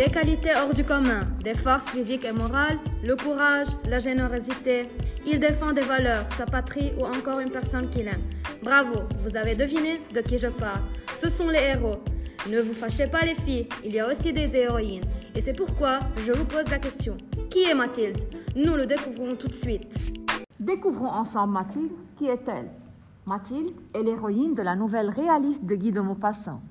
Des qualités hors du commun, des forces physiques et morales, le courage, la générosité. Il défend des valeurs, sa patrie ou encore une personne qu'il aime. Bravo, vous avez deviné de qui je parle. Ce sont les héros. Ne vous fâchez pas les filles, il y a aussi des héroïnes. Et c'est pourquoi je vous pose la question. Qui est Mathilde? Nous le découvrons tout de suite. Découvrons ensemble Mathilde. Qui est-elle? Mathilde est l'héroïne de la nouvelle réaliste de Guy de Maupassant.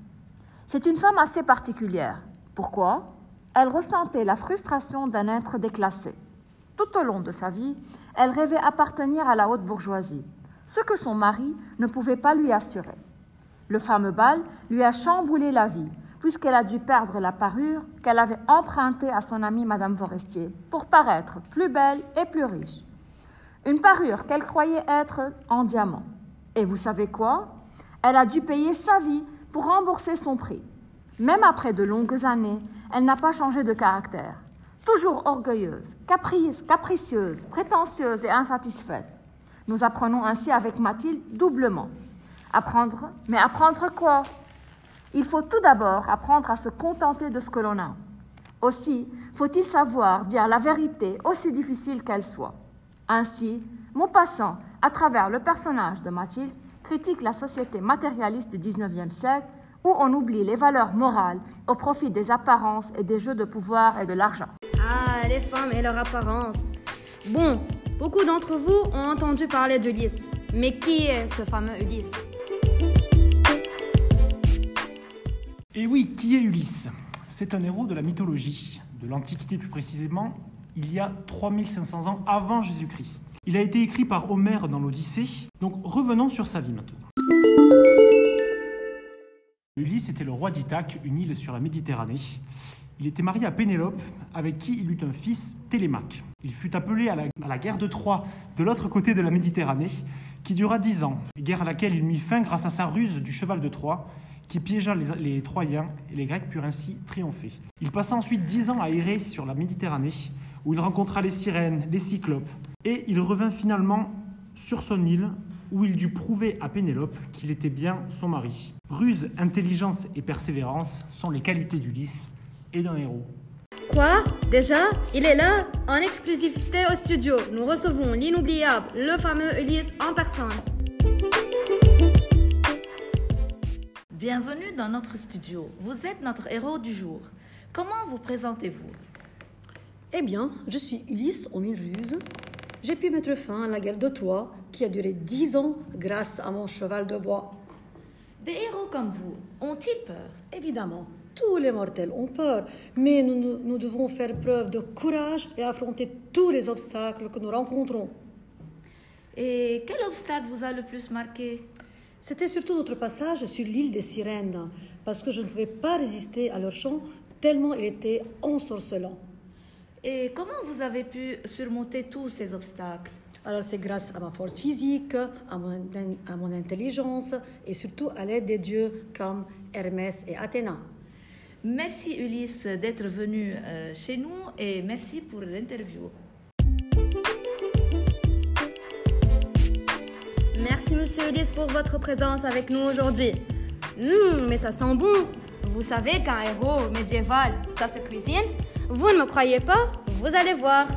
C'est une femme assez particulière. Pourquoi? Elle ressentait la frustration d'un être déclassé. Tout au long de sa vie, elle rêvait appartenir à la haute bourgeoisie, ce que son mari ne pouvait pas lui assurer. Le fameux bal lui a chamboulé la vie, puisqu'elle a dû perdre la parure qu'elle avait empruntée à son amie Madame Forestier pour paraître plus belle et plus riche. Une parure qu'elle croyait être en diamant. Et vous savez quoi? Elle a dû payer sa vie pour rembourser son prix. Même après de longues années, elle n'a pas changé de caractère. Toujours orgueilleuse, caprice, capricieuse, prétentieuse et insatisfaite. Nous apprenons ainsi avec Mathilde doublement. Apprendre, mais apprendre quoi? Il faut tout d'abord apprendre à se contenter de ce que l'on a. Aussi, faut-il savoir dire la vérité aussi difficile qu'elle soit. Ainsi, Maupassant, à travers le personnage de Mathilde, critique la société matérialiste du XIXe siècle où on oublie les valeurs morales au profit des apparences et des jeux de pouvoir et de l'argent. Ah, les femmes et leur apparence. Bon, beaucoup d'entre vous ont entendu parler d'Ulysse. Mais qui est ce fameux Ulysse? Et oui, qui est Ulysse? C'est un héros de la mythologie, de l'Antiquité plus précisément, il y a 3500 ans avant Jésus-Christ. Il a été écrit par Homère dans l'Odyssée, donc revenons sur sa vie maintenant. Ulysse était le roi d'Ithaque, une île sur la Méditerranée. Il était marié à Pénélope, avec qui il eut un fils, Télémaque. Il fut appelé à la, guerre de Troie de l'autre côté de la Méditerranée, qui dura dix ans, guerre à laquelle il mit fin grâce à sa ruse du cheval de Troie, qui piégea les, les Troyens, et les Grecs purent ainsi triompher. Il passa ensuite dix ans à errer sur la Méditerranée, où il rencontra les sirènes, les cyclopes, et il revint finalement sur son île, où il dut prouver à Pénélope qu'il était bien son mari. Ruse, intelligence et persévérance sont les qualités d'Ulysse et d'un héros. Quoi? Déjà Il est là En exclusivité au studio, nous recevons l'inoubliable, le fameux Ulysse en personne. Bienvenue dans notre studio. Vous êtes notre héros du jour. Comment vous présentez-vous? Eh bien, je suis Ulysse aux mille ruses. J'ai pu mettre fin à la guerre de Troie qui a duré dix ans grâce à mon cheval de bois. Des héros comme vous ont-ils peur? Évidemment, tous les mortels ont peur, mais nous, devons faire preuve de courage et affronter tous les obstacles que nous rencontrons. Et quel obstacle vous a le plus marqué? C'était surtout notre passage sur l'île des sirènes, parce que je ne pouvais pas résister à leur chant tellement il était ensorcelant. Et comment vous avez pu surmonter tous ces obstacles Alors c'est grâce à ma force physique, à mon, à mon intelligence et surtout à l'aide des dieux comme Hermès et Athéna. Merci Ulysse d'être venu euh, chez nous et merci pour l'interview. Merci Monsieur Ulysse pour votre présence avec nous aujourd'hui. Hum, mais ça sent bon. Vous savez qu'un héros médiéval, ça se cuisine Vous ne me croyez pas Vous allez voir.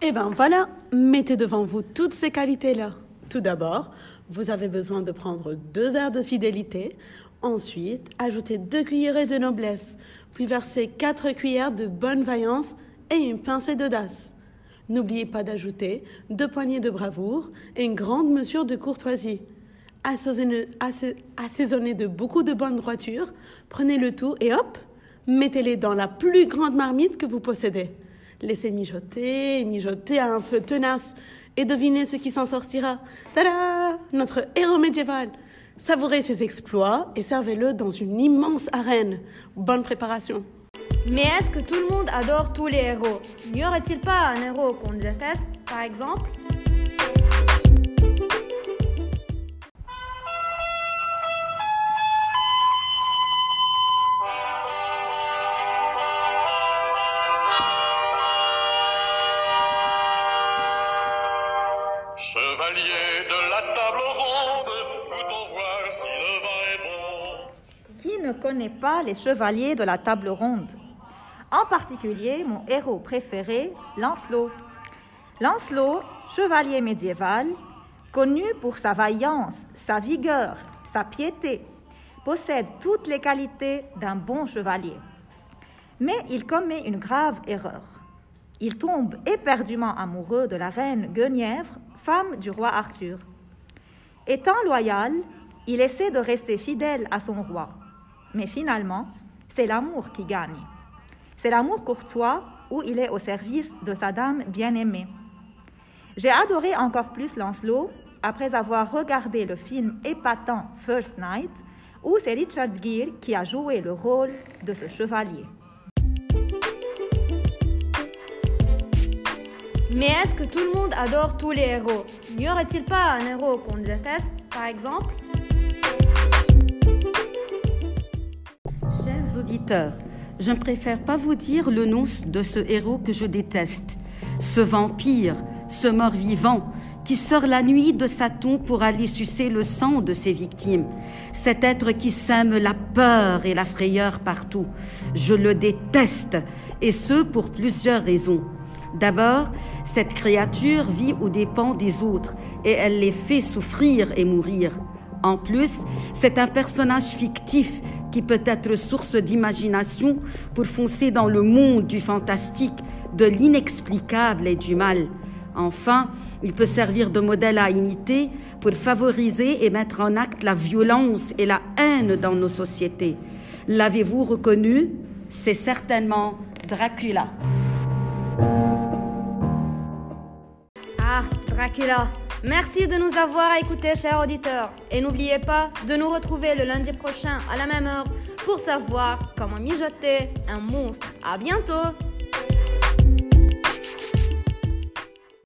Eh bien voilà, mettez devant vous toutes ces qualités-là. Tout d'abord, vous avez besoin de prendre deux verres de fidélité. Ensuite, ajoutez deux cuillerées de noblesse, puis versez quatre cuillères de bonne vaillance et une pincée d'audace. N'oubliez pas d'ajouter deux poignées de bravoure et une grande mesure de courtoisie. Assaisonnez, de beaucoup de bonne droiture, prenez le tout et hop, mettez-les dans la plus grande marmite que vous possédez. Laissez mijoter, mijoter à un feu tenace et devinez ce qui s'en sortira. Tada Notre héros médiéval. Savourez ses exploits et servez-le dans une immense arène. Bonne préparation. Mais est-ce que tout le monde adore tous les héros? N'y aurait-il pas un héros qu'on déteste, par exemple? Chevalier de la table ronde, si le vin est Qui ne connaît pas les chevaliers de la table ronde? En particulier, mon héros préféré, Lancelot. Lancelot, chevalier médiéval, connu pour sa vaillance, sa vigueur, sa piété, possède toutes les qualités d'un bon chevalier. Mais il commet une grave erreur. Il tombe éperdument amoureux de la reine Guenièvre, femme du roi Arthur. Étant loyal, il essaie de rester fidèle à son roi. Mais finalement, c'est l'amour qui gagne. C'est l'amour courtois où il est au service de sa dame bien-aimée. J'ai adoré encore plus Lancelot après avoir regardé le film épatant First Night, où c'est Richard Gere qui a joué le rôle de ce chevalier. Mais est-ce que tout le monde adore tous les héros? N'y aurait-il pas un héros qu'on déteste, par exemple? Chers auditeurs, je ne préfère pas vous dire le nom de ce héros que je déteste. Ce vampire, ce mort-vivant, qui sort la nuit de sa tombe pour aller sucer le sang de ses victimes. Cet être qui sème la peur et la frayeur partout. Je le déteste, et ce pour plusieurs raisons. D'abord, cette créature vit aux dépens des autres et elle les fait souffrir et mourir. En plus, c'est un personnage fictif qui peut être source d'imagination pour foncer dans le monde du fantastique, de l'inexplicable et du mal. Enfin, il peut servir de modèle à imiter pour favoriser et mettre en acte la violence et la haine dans nos sociétés. L'avez-vous reconnu? C'est certainement Dracula. Merci de nous avoir écoutés, chers auditeurs. Et n'oubliez pas de nous retrouver le lundi prochain à la même heure pour savoir comment mijoter un monstre. À bientôt!